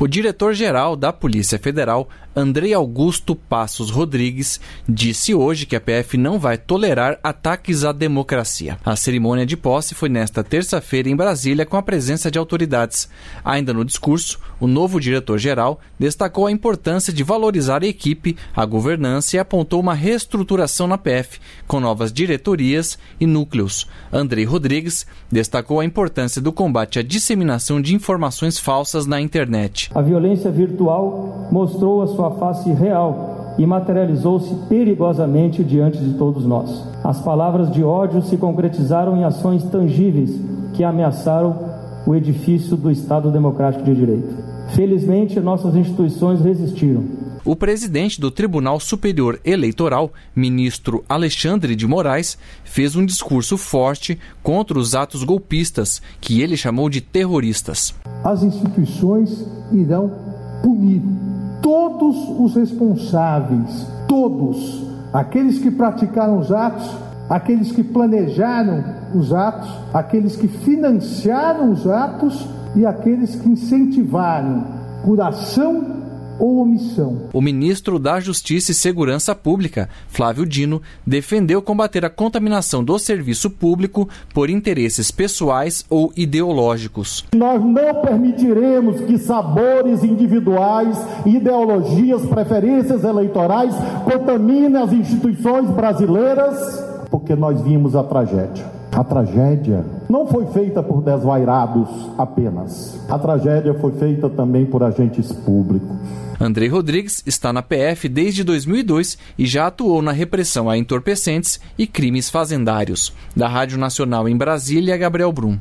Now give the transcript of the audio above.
O diretor-geral da Polícia Federal, Andrei Augusto Passos Rodrigues, disse hoje que a PF não vai tolerar ataques à democracia. A cerimônia de posse foi nesta terça-feira em Brasília com a presença de autoridades. Ainda no discurso, o novo diretor-geral destacou a importância de valorizar a equipe, a governança e apontou uma reestruturação na PF, com novas diretorias e núcleos. Andrei Rodrigues destacou a importância do combate à disseminação de informações falsas na internet. A violência virtual mostrou a sua face real e materializou-se perigosamente diante de todos nós. As palavras de ódio se concretizaram em ações tangíveis que ameaçaram o edifício do Estado Democrático de Direito. Felizmente, nossas instituições resistiram. O presidente do Tribunal Superior Eleitoral, ministro Alexandre de Moraes, fez um discurso forte contra os atos golpistas, que ele chamou de terroristas. As instituições irão punir todos os responsáveis, todos, aqueles que praticaram os atos, aqueles que planejaram os atos, aqueles que financiaram os atos e aqueles que incentivaram por ação ou omissão. O ministro da Justiça e Segurança Pública, Flávio Dino, defendeu combater a contaminação do serviço público por interesses pessoais ou ideológicos. Nós não permitiremos que sabores individuais, ideologias, preferências eleitorais contaminem as instituições brasileiras, porque nós vimos a tragédia. A tragédia não foi feita por desvairados apenas. A tragédia foi feita também por agentes públicos. Andrei Rodrigues está na PF desde 2002 e já atuou na repressão a entorpecentes e crimes fazendários. Da Rádio Nacional em Brasília, Gabriel Brum.